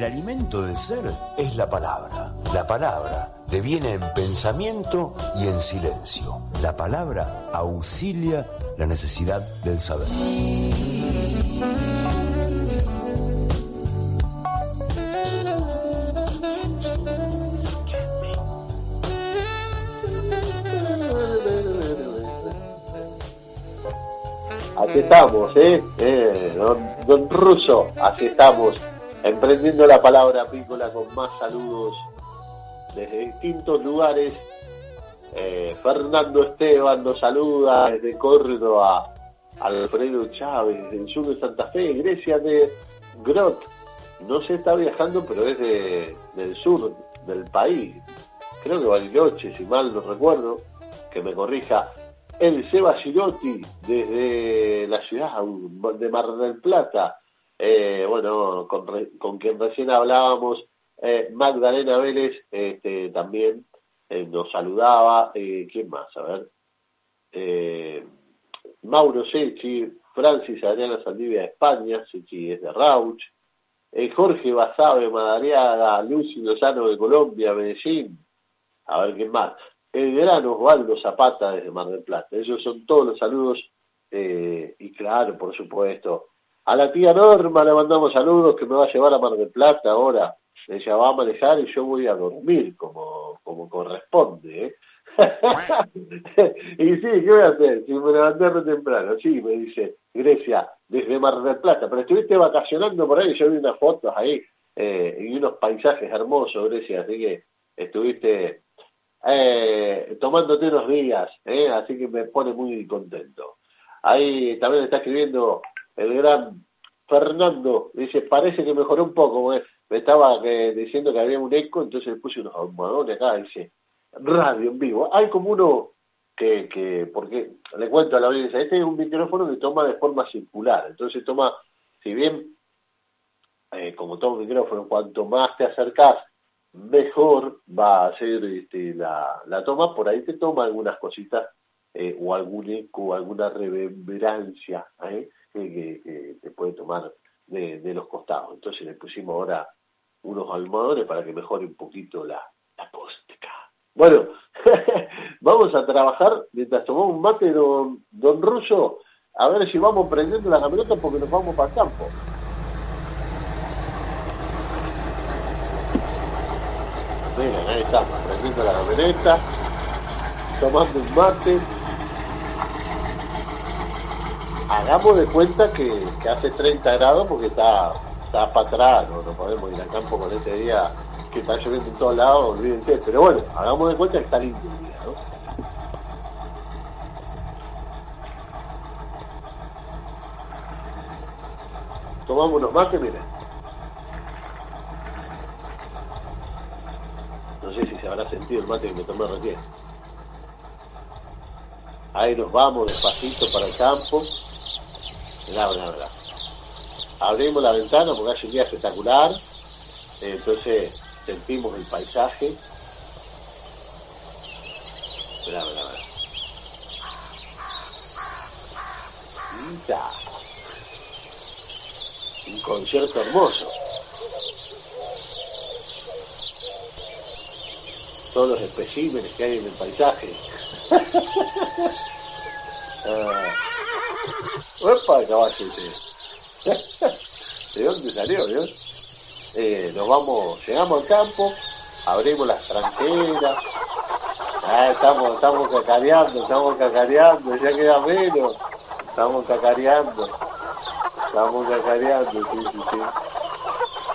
El alimento del ser es la palabra. La palabra deviene en pensamiento y en silencio. La palabra auxilia la necesidad del saber. Así estamos, ¿eh? eh don, don Russo, así estamos emprendiendo la palabra apícola con más saludos desde distintos lugares. Eh, Fernando Esteban nos saluda desde Córdoba, Alfredo Chávez, del sur de Santa Fe, Grecia de Grot. No se está viajando, pero es de, del sur del país. Creo que Bariloche, si mal no recuerdo, que me corrija. El Seba Girotti, desde la ciudad de Mar del Plata, eh, bueno, con, con, quien recién hablábamos, eh, Magdalena Vélez este, también eh, nos saludaba. ¿Quién más? A ver. Mauro Sechi, Francis Adriana Saldivia de España, Sechi es de Rauch. Jorge Basabe Madariaga, Lucy Lozano de Colombia, Medellín. A ver quién más. El gran Osvaldo Zapata desde Mar del Plata. Esos son todos los saludos. y claro, por supuesto, a la tía Norma le mandamos saludos que me va a llevar a Mar del Plata ahora. Ella va a manejar y yo voy a dormir como, como corresponde. ¿eh? y sí, ¿qué voy a hacer? Si me levanté re temprano, sí, me dice Grecia, desde Mar del Plata, pero estuviste vacacionando por ahí, yo vi unas fotos ahí eh, y unos paisajes hermosos, Grecia, así que estuviste eh, tomándote unos días, ¿eh? así que me pone muy contento. Ahí también está escribiendo el gran Fernando, dice, parece que mejoró un poco, me estaba eh, diciendo que había un eco, entonces le puse unos almohadones acá, dice, radio en vivo. Hay como uno que, que, porque le cuento a la audiencia, este es un micrófono que toma de forma circular, entonces toma, si bien, eh, como todo micrófono, cuanto más te acercas, mejor va a ser este, la, la toma, por ahí te toma algunas cositas eh, o algún eco, alguna reverberancia, ¿eh? que, que, te puede de, los costados. Entonces le pusimos ahora unos almohadones para que mejore un poquito la, la. Bueno, vamos a trabajar mientras tomamos un mate, don, don Russo, a ver si vamos prendiendo la camioneta porque nos vamos para el campo. Miren, ahí estamos, prendiendo la camioneta, tomando un mate hagamos de cuenta que, hace 30 grados porque está, está para atrás, no, podemos ir al campo con este día que está lloviendo en todos lados, olvídense, pero bueno, hagamos de cuenta que está lindo el día, ¿no? Tomamos unos mates, miren. No sé si se habrá sentido el mate que me tomé recién. Ahí nos vamos despacito para el campo. Abrimos la ventana porque hace un día espectacular, entonces sentimos el paisaje. Un concierto hermoso. Todos los especímenes que hay en el paisaje. ah. ¡Opa, caballo! ¿De dónde salió, Dios? Eh, nos vamos, llegamos al campo, abrimos las tranqueras, ah, estamos, estamos cacareando, estamos cacareando, ya queda menos, estamos cacareando, estamos cacareando, sí, sí, sí.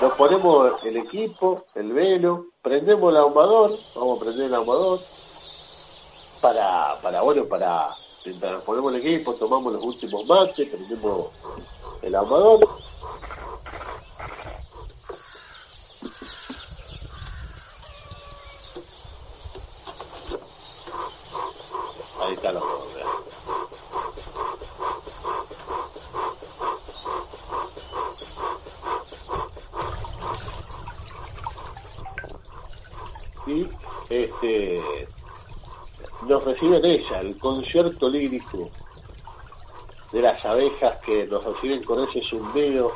Nos ponemos el equipo, el velo, prendemos el ahumador, vamos a prender el ahumador, para, para, bueno, para ponemos el equipo, tomamos los últimos mates, prendemos el amador. Ahí está la madre. Reciben ella, el concierto lírico de las abejas que nos reciben con ese zumbeo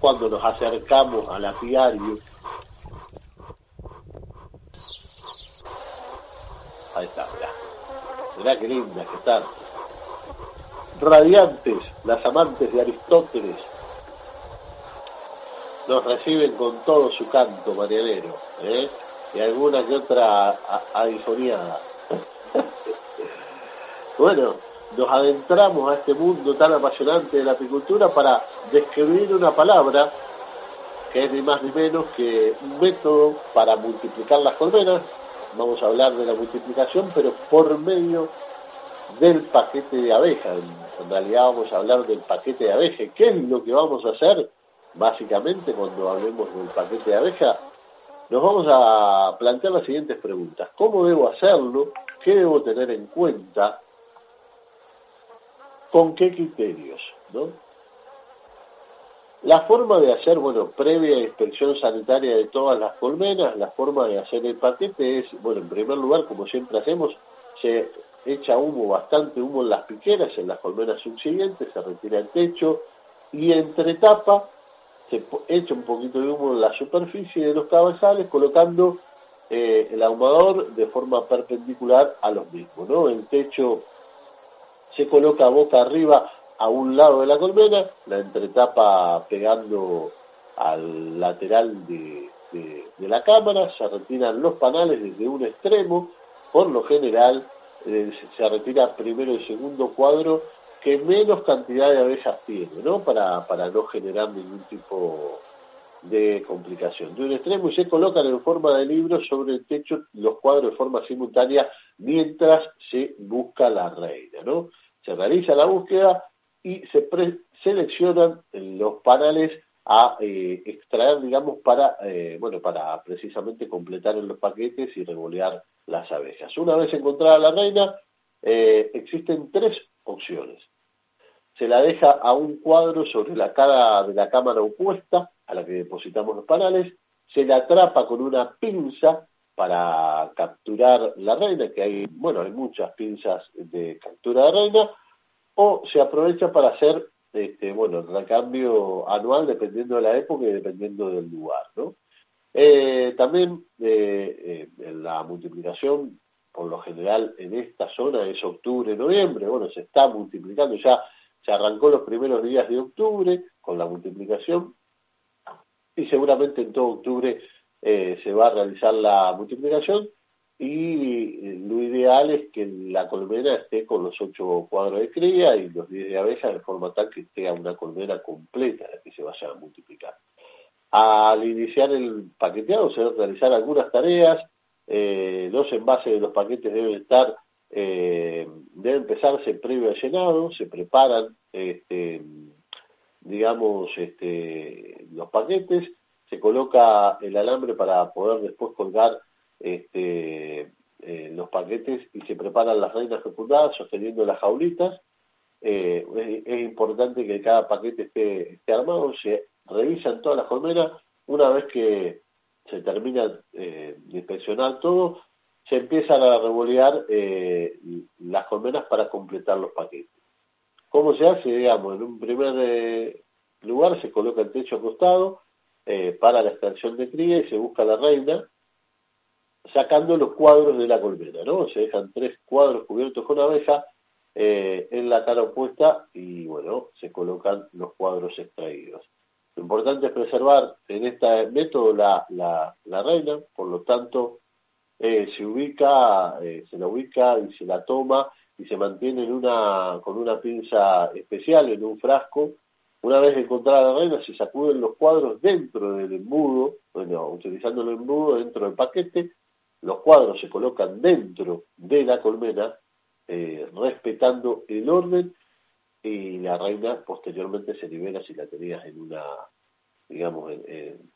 cuando nos acercamos al apiario. Ahí está, mirá. Mirá qué lindas que están. Radiantes, las amantes de Aristóteles. Nos reciben con todo su canto marianero, ¿eh? Y alguna que otra adifoniada. bueno, nos adentramos a este mundo tan apasionante de la apicultura para describir una palabra que es ni más ni menos que un método para multiplicar las colmenas. Vamos a hablar de la multiplicación, pero por medio del paquete de abeja. En realidad vamos a hablar del paquete de abeja. ¿Qué es lo que vamos a hacer? Básicamente, cuando hablemos del paquete de abeja, nos vamos a plantear las siguientes preguntas. ¿Cómo debo hacerlo? ¿Qué debo tener en cuenta? ¿Con qué criterios? ¿no? La forma de hacer, bueno, previa inspección sanitaria de todas las colmenas, la forma de hacer el paquete es, bueno, en primer lugar, como siempre hacemos, se echa humo, bastante humo en las piqueras, en las colmenas subsiguientes, se retira el techo y entre tapa se echa un poquito de humo en la superficie de los cabezales colocando eh, el ahumador de forma perpendicular a los mismos, ¿no? El techo se coloca boca arriba a un lado de la colmena, la entretapa pegando al lateral de, la cámara, se retiran los panales desde un extremo, por lo general eh, se retira primero el segundo cuadro que menos cantidad de abejas tiene, ¿no? Para, para no generar ningún tipo de complicación. De un extremo y se colocan en forma de libro sobre el techo los cuadros de forma simultánea mientras se busca la reina, ¿no? Se realiza la búsqueda y se seleccionan los panales a eh, extraer, digamos, para, eh, bueno, para precisamente completar en los paquetes y revolear las abejas. Una vez encontrada la reina, eh, existen tres se la deja a un cuadro sobre la cara de la cámara opuesta a la que depositamos los panales, se la atrapa con una pinza para capturar la reina, que hay, bueno, hay muchas pinzas de captura de reina, o se aprovecha para hacer, este, bueno, el recambio anual dependiendo de la época y dependiendo del lugar, ¿no? Eh, también eh, eh, la multiplicación, por lo general en esta zona es octubre, noviembre, bueno, se está multiplicando ya se arrancó los primeros días de octubre con la multiplicación y seguramente en todo octubre eh, se va a realizar la multiplicación y eh, lo ideal es que la colmena esté con los ocho cuadros de cría y los diez de abejas de forma tal que esté una colmena completa la que se vaya a multiplicar. Al iniciar el paqueteado se deben realizar algunas tareas, eh, los envases de los paquetes deben estar eh, debe empezarse previo al llenado, se preparan, este, digamos, este, los paquetes, se coloca el alambre para poder después colgar este, eh, los paquetes y se preparan las reinas fecundadas sosteniendo las jaulitas. Eh, es, importante que cada paquete esté, esté armado, se revisan todas las colmenas, una vez que se termina de inspeccionar todo, se empiezan a revolear eh, las colmenas para completar los paquetes. ¿Cómo se hace? Digamos, en un primer eh, lugar se coloca el techo acostado eh, para la extracción de cría y se busca la reina sacando los cuadros de la colmena, ¿no? Se dejan tres cuadros cubiertos con abeja en la cara opuesta y, bueno, se colocan los cuadros extraídos. Lo importante es preservar en este método la, la, la reina, por lo tanto, eh, se ubica, eh, se la ubica y se la toma y se mantiene en una, con una pinza especial en un frasco. Una vez encontrada la reina, se sacuden los cuadros dentro del embudo, bueno, utilizando el embudo dentro del paquete, los cuadros se colocan dentro de la colmena, eh, respetando el orden, y la reina posteriormente se libera si la tenías en una, digamos, en,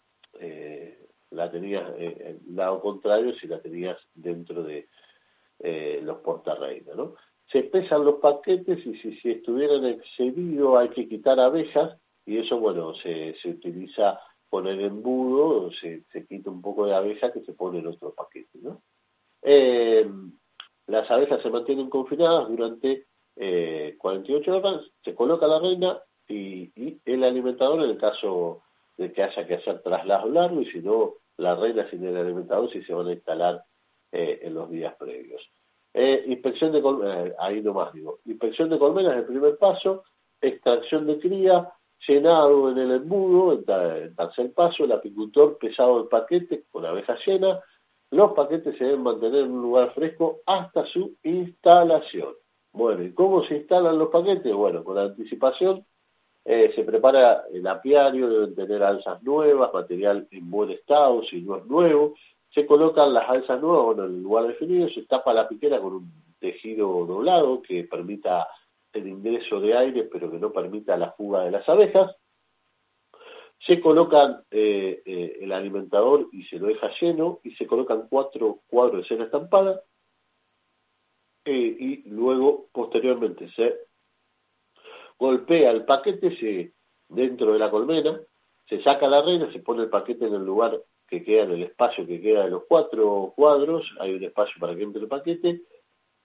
la tenías, eh, lado contrario, si la tenías dentro de eh, los portarreinas, ¿no? Se pesan los paquetes y si, si estuvieran excedidos hay que quitar abejas y eso, bueno, se, se utiliza con el embudo se, se quita un poco de abeja que se pone en otro paquete. ¿no? Eh, las abejas se mantienen confinadas durante eh, 48 horas, se coloca la reina y, el alimentador en el caso de que haya que hacer traslados largos y si no, la reina sin el alimentador si se van a instalar eh, en los días previos. Eh, inspección de colmenas, eh, ahí nomás digo, inspección de colmenas el primer paso, extracción de cría, llenado en el embudo, en, tercer paso, el apicultor pesado el paquete con abeja llena, los paquetes se deben mantener en un lugar fresco hasta su instalación. Bueno, ¿y cómo se instalan los paquetes? Bueno, con anticipación eh, se prepara el apiario, deben tener alzas nuevas, material en buen estado, si no es nuevo. Se colocan las alzas nuevas en el lugar definido, se tapa la piquera con un tejido doblado que permita el ingreso de aire, pero que no permita la fuga de las abejas. Se colocan eh, eh, el alimentador y se lo deja lleno y se colocan cuatro cuadros de cera estampada y luego posteriormente se golpea el paquete se, dentro de la colmena, se saca la reina, se pone el paquete en el lugar que queda, en el espacio que queda de los cuatro cuadros, hay un espacio para que entre el paquete,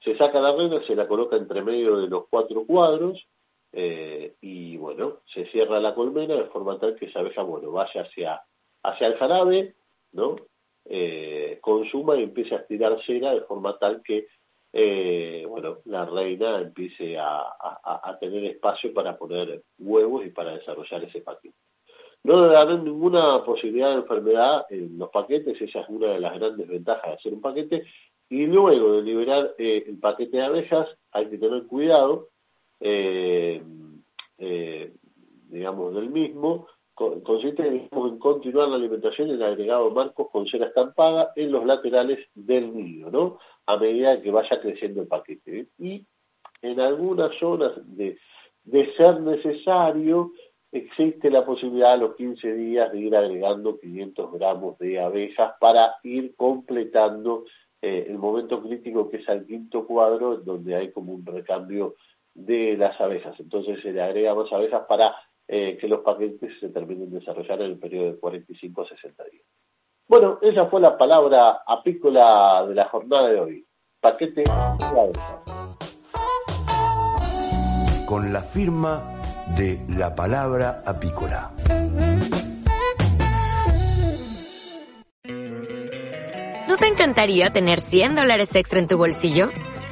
se saca la reina, se la coloca entre medio de los cuatro cuadros, eh, y bueno, se cierra la colmena de forma tal que esa abeja, bueno, vaya hacia, hacia el jarabe, ¿no? Eh, consuma y empiece a estirar cera de forma tal que eh, bueno, la reina empiece a, tener espacio para poner huevos y para desarrollar ese paquete. No debe haber ninguna posibilidad de enfermedad en los paquetes, esa es una de las grandes ventajas de hacer un paquete. Y luego de liberar eh, el paquete de abejas, hay que tener cuidado, eh, digamos, del mismo, consiste en continuar la alimentación en agregado marcos con cera estampada en los laterales del nido, ¿no? A medida que vaya creciendo el paquete. Y en algunas zonas de, de ser necesario, existe la posibilidad a los 15 días de ir agregando 500 gramos de abejas para ir completando eh, el momento crítico que es al quinto cuadro, donde hay como un recambio de las abejas. Entonces se le agrega más abejas para eh, que los paquetes se terminen de desarrollar en el periodo de 45 a 60 días. Bueno, esa fue la palabra apícola de la jornada de hoy. Paquete de Con la firma de la palabra apícola. ¿No te encantaría tener 100 dólares extra en tu bolsillo?